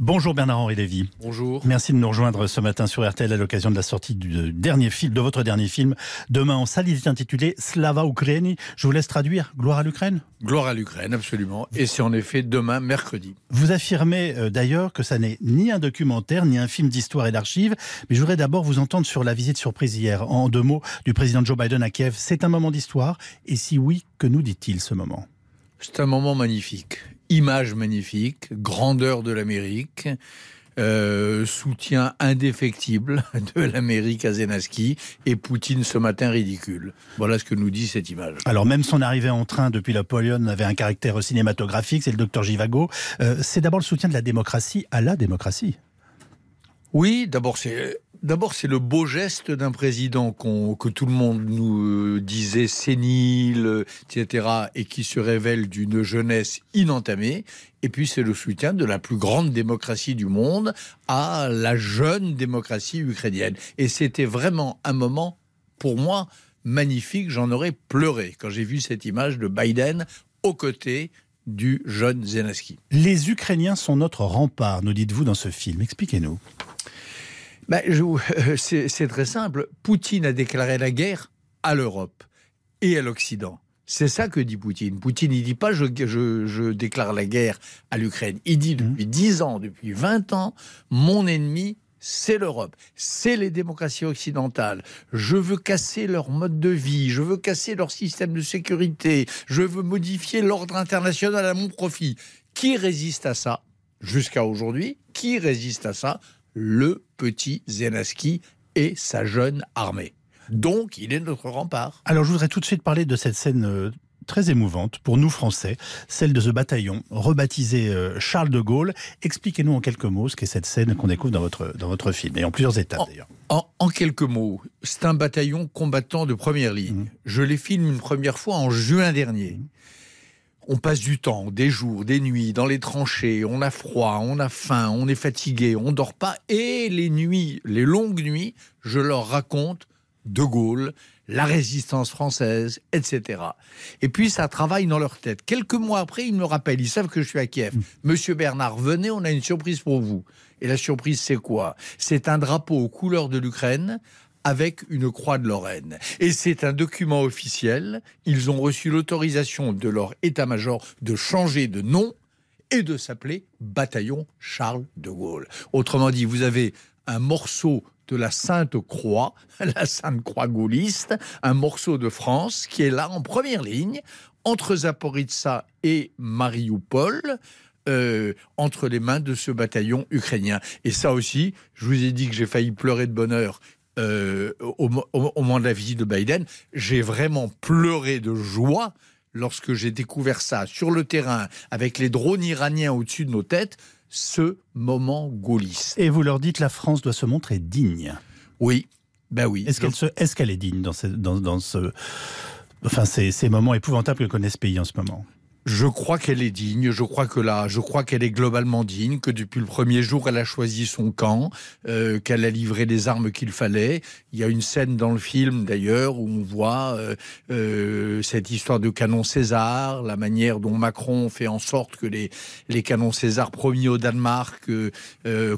Bonjour Bernard-Henri Lévy. Bonjour. Merci de nous rejoindre ce matin sur RTL à l'occasion de la sortie du dernier film, de votre dernier film. Demain en salle, il est intitulé Slava Ukraini. Je vous laisse traduire. Gloire à l'Ukraine Gloire à l'Ukraine, absolument. Et c'est en effet demain, mercredi. Vous affirmez euh, d'ailleurs que ça n'est ni un documentaire, ni un film d'histoire et d'archives. Mais je voudrais d'abord vous entendre sur la visite surprise hier, en deux mots, du président Joe Biden à Kiev. C'est un moment d'histoire Et si oui, que nous dit-il ce moment? C'est un moment magnifique image magnifique, grandeur de l'Amérique. Euh, soutien indéfectible de l'Amérique à Zelensky et Poutine ce matin ridicule. Voilà ce que nous dit cette image. Alors même son arrivée en train depuis la Pologne avait un caractère cinématographique, c'est le docteur Givago. Euh, c'est d'abord le soutien de la démocratie à la démocratie. Oui, d'abord c'est D'abord, c'est le beau geste d'un président que tout le monde nous euh, disait sénile, etc., et qui se révèle d'une jeunesse inentamée. Et puis, c'est le soutien de la plus grande démocratie du monde à la jeune démocratie ukrainienne. Et c'était vraiment un moment, pour moi, magnifique. J'en aurais pleuré quand j'ai vu cette image de Biden aux côtés du jeune Zelensky. Les Ukrainiens sont notre rempart, nous dites-vous dans ce film. Expliquez-nous. Ben, c'est très simple. Poutine a déclaré la guerre à l'Europe et à l'Occident. C'est ça que dit Poutine. Poutine, il dit pas je, je, déclare la guerre à l'Ukraine. Il dit mmh. depuis 10 ans, depuis 20 ans, mon ennemi, c'est l'Europe, c'est les démocraties occidentales. Je veux casser leur mode de vie, je veux casser leur système de sécurité, je veux modifier l'ordre international à mon profit. Qui résiste à ça? Jusqu'à aujourd'hui Qui résiste à ça? Le petit Zelensky et sa jeune armée. Donc, il est notre rempart. Alors, je voudrais tout de suite parler de cette scène euh, très émouvante pour nous Français, celle de ce bataillon rebaptisé euh, Charles de Gaulle. Expliquez-nous en quelques mots ce qu'est cette scène qu'on découvre dans votre, dans votre film, et en plusieurs étapes d'ailleurs. En, quelques mots, c'est un bataillon combattant de première ligne. Mmh. Je les filme une première fois en juin dernier. Mmh on passe du temps, des jours, des nuits dans les tranchées, on a froid, on a faim, on est fatigué, on dort pas. Et les nuits, les longues nuits, je leur raconte De Gaulle, la résistance française, etc. Et puis ça travaille dans leur tête. Quelques mois après, ils me rappellent, ils savent que je suis à Kiev. Mm. Monsieur Bernard, venez, on a une surprise pour vous. Et la surprise, c'est quoi? C'est un drapeau aux couleurs de l'Ukraine avec une croix de Lorraine. Et c'est un document officiel. Ils ont reçu l'autorisation de leur état-major de changer de nom et de s'appeler Bataillon Charles de Gaulle. Autrement dit, vous avez un morceau de la Sainte Croix, la Sainte Croix gaulliste, un morceau de France qui est là en première ligne entre Zaporizhzhia et Mariupol. Euh, entre les mains de ce bataillon ukrainien. Et ça aussi, je vous ai dit que j'ai failli pleurer de bonheur euh, au, moment de la visite de Biden, j'ai vraiment pleuré de joie lorsque j'ai découvert ça sur le terrain avec les drones iraniens au-dessus de nos têtes, ce moment gaulliste. Et vous leur dites la France doit se montrer digne. Oui, ben oui. Est-ce qu'elle est qu'elle est digne dans ce, dans, dans ce, enfin ces, ces moments épouvantables que connaît ce pays en ce moment? Je crois qu'elle est digne, je crois que là, je crois qu'elle est globalement digne, que depuis le premier jour, elle a choisi son camp, euh, qu'elle a livré les armes qu'il fallait. Il y a une scène dans le film d'ailleurs où on voit euh, euh, cette histoire de canon César, la manière dont Macron fait en sorte que les, les canons César promis au Danemark,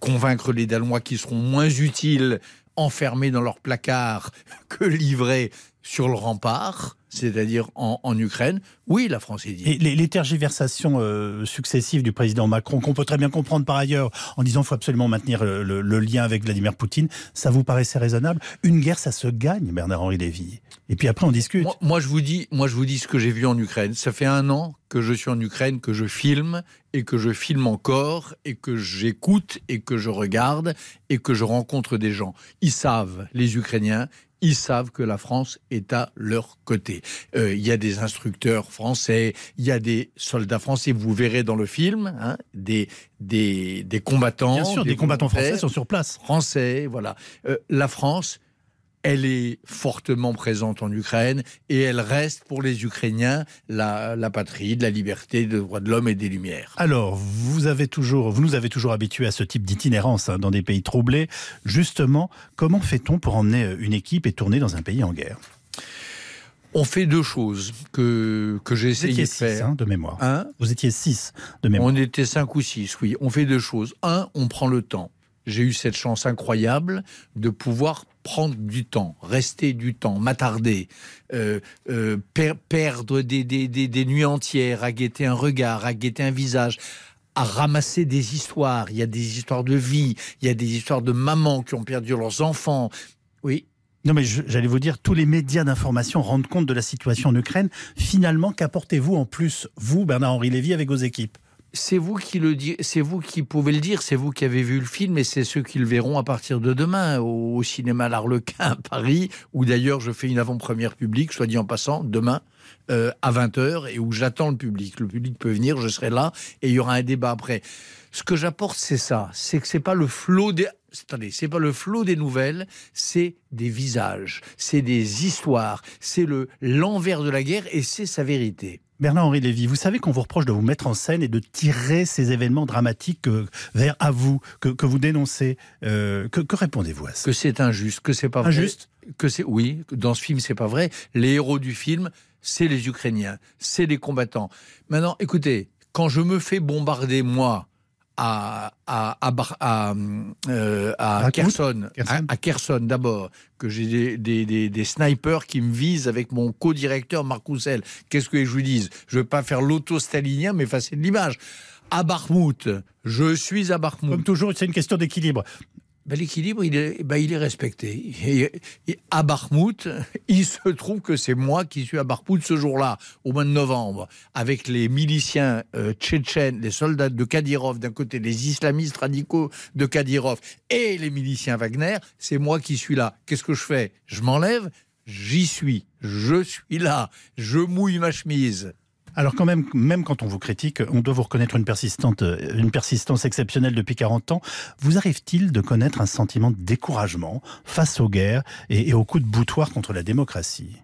convaincre les Danois qui seront moins utiles enfermés dans leur placard que livrés sur le rempart c'est-à-dire en, Ukraine, oui, la France est digne. Et les, tergiversations euh, successives du président Macron, qu'on peut très bien comprendre par ailleurs, en disant qu'il faut absolument maintenir le, lien avec Vladimir Poutine, ça vous paraissait raisonnable? Une guerre, ça se gagne, Bernard-Henri Lévy. Et puis après, on discute. Moi, je vous dis, moi, je vous dis ce que j'ai vu en Ukraine. Ça fait un an que je suis en Ukraine, que je filme et que je filme encore et que j'écoute et que je regarde et que je rencontre des gens. Ils savent, les Ukrainiens, ils savent que la France est à leur côté. Euh, il y a des instructeurs français, il y a des soldats français, vous verrez dans le film, hein, des, des, des, combattants. Bien sûr, des, combattants français sont sur place. Français, voilà. Euh, la France elle est fortement présente en Ukraine et elle reste pour les Ukrainiens la, patrie de la liberté, des droits de l'homme et des Lumières. Alors, vous, avez toujours, vous nous avez toujours habitués à ce type d'itinérance hein, dans des pays troublés. Justement, comment fait-on pour emmener une équipe et tourner dans un pays en guerre? On fait deux choses que, que j'ai essayé de six faire. hein, de mémoire. Un, Vous étiez six de mémoire. on était cinq ou six, oui. On fait deux choses. Un, on prend le temps. J'ai eu cette chance incroyable de pouvoir prendre du temps, rester du temps, m'attarder, euh, euh, per- perdre des, des, nuits entières à guetter un regard, à guetter un visage, à ramasser des histoires. Il y a des histoires de vie, il y a des histoires de mamans qui ont perdu leurs enfants. Oui, Non, mais j'allais vous dire, tous les médias d'information rendent compte de la situation en Ukraine. Finalement, qu'apportez-vous en plus, vous, Bernard-Henri Lévy, avec vos équipes? C'est vous qui le c'est vous qui pouvez le dire, c'est vous qui avez vu le film et c'est ceux qui le verront à partir de demain au, au cinéma L'Arlequin à Paris, où d'ailleurs je fais une avant-première publique, soit dit en passant, demain euh, à 20h et où j'attends le public. Le public peut venir, je serai là et il y aura un débat après. Ce que j'apporte, c'est ça, c'est que c'est pas le flot des Attendez, c'est pas le flot des nouvelles, c'est des visages, c'est des histoires, c'est le l'envers de la guerre et c'est sa vérité. Bernard-Henri Lévy, vous savez qu'on vous reproche de vous mettre en scène et de tirer ces événements dramatiques euh, vers à vous, que, que vous dénoncez. Euh, que que répondez-vous à ça? Que c'est injuste, que c'est pas vrai. Injuste? Que c'est oui, dans ce film c'est pas vrai. Les héros du film, c'est les Ukrainiens, c'est les combattants. Maintenant, écoutez, quand je me fais bombarder moi à à à, euh, à Kherson, Kherson. à, à Kherson d'abord, que j'ai des, des, des, des snipers qui me visent avec mon co-directeur Marc Roussel. Qu'est-ce que je lui dise? Je veux pas faire l'auto-stalinien, mais effacer de l'image. À Bakhmout, je suis à Bakhmout. Comme toujours, c'est une question d'équilibre. Ben, L'équilibre, il est, ben, respecté. À Bakhmout, il se trouve que c'est moi qui suis à Bakhmout ce jour-là, au mois de novembre, avec les miliciens euh, tchétchènes, les soldats de Kadyrov d'un côté, les islamistes radicaux de Kadyrov et les miliciens Wagner. C'est moi qui suis là. Qu'est-ce que je fais? Je m'enlève, j'y suis. Je suis là. Je mouille ma chemise. Alors quand même, même quand on vous critique, on doit vous reconnaître une, une persistance exceptionnelle depuis 40 ans. Vous arrive-t-il de connaître un sentiment de découragement face aux guerres et, et aux coups de boutoir contre la démocratie?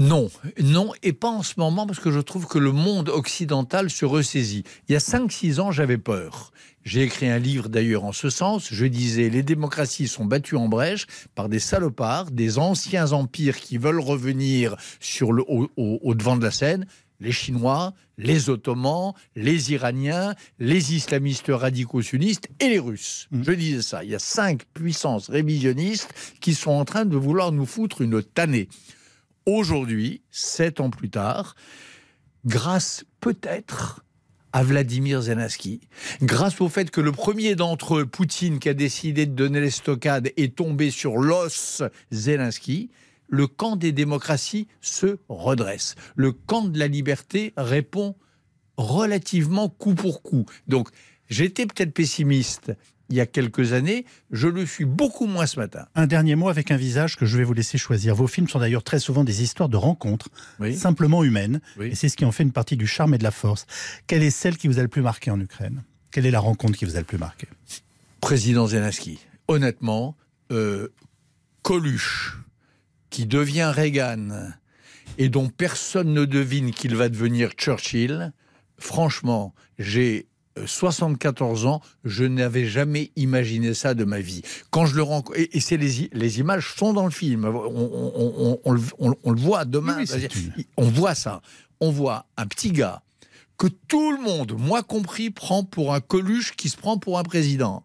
Non, non, et pas en ce moment, parce que je trouve que le monde occidental se ressaisit. Il y a 5-6 ans, j'avais peur. J'ai écrit un livre d'ailleurs en ce sens. Je disais, les démocraties sont battues en brèche par des salopards, des anciens empires qui veulent revenir sur le, au, au- au devant de la scène. Les Chinois, les Ottomans, les Iraniens, les islamistes radicaux sunnistes et les Russes. Mhm. Je disais ça. Il y a cinq puissances révisionnistes qui sont en train de vouloir nous foutre une tannée aujourd'hui, sept ans plus tard, grâce peut-être à Vladimir Zelensky, grâce au fait que le premier d'entre eux, Poutine, qui a décidé de donner l'estocade, est tombé sur l'os Zelensky, le camp des démocraties se redresse. Le camp de la liberté répond relativement coup pour coup. Donc, j'étais peut-être pessimiste il y a quelques années, je le suis beaucoup moins ce matin. Un dernier mot avec un visage que je vais vous laisser choisir. Vos films sont d'ailleurs très souvent des histoires de rencontres, Oui. simplement humaines, Oui. et c'est ce qui en fait une partie du charme et de la force. Quelle est celle qui vous a le plus marqué en Ukraine? Quelle est la rencontre qui vous a le plus marqué? Président Zelensky. Honnêtement, euh, Coluche, qui devient Reagan et dont personne ne devine qu'il va devenir Churchill, franchement, j'ai 74 ans, je n'avais jamais imaginé ça de ma vie. Quand je le rencontre, et, et c'est les, images sont dans le film, on, on- on- on le- voit demain, Oui, oui, on voit ça, on voit un petit gars que tout le monde, moi compris, prend pour un Coluche qui se prend pour un président.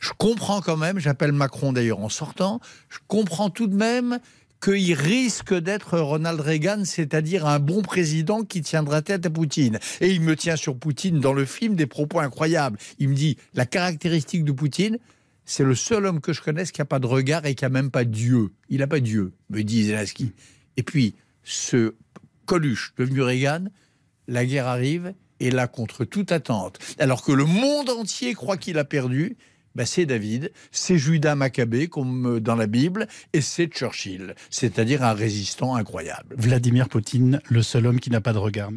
Je comprends quand même, j'appelle Macron d'ailleurs en sortant, je comprends tout de même qu'il risque d'être Ronald Reagan, c'est-à-dire un bon président qui tiendra tête à Poutine. Et il me tient sur Poutine dans le film des propos incroyables. Il me dit, la caractéristique de Poutine, c'est le seul homme que je connaisse qui n'a pas de regard et qui n'a même pas Dieu. Il n'a pas Dieu, me dit Zelensky. Et puis, ce Coluche devenu Reagan, la guerre arrive et là, contre toute attente, alors que le monde entier croit qu'il a perdu, ben, c'est David, c'est Judas Maccabée, comme dans la Bible, et c'est Churchill, c'est-à-dire un résistant incroyable. Vladimir Poutine, le seul homme qui n'a pas de regard.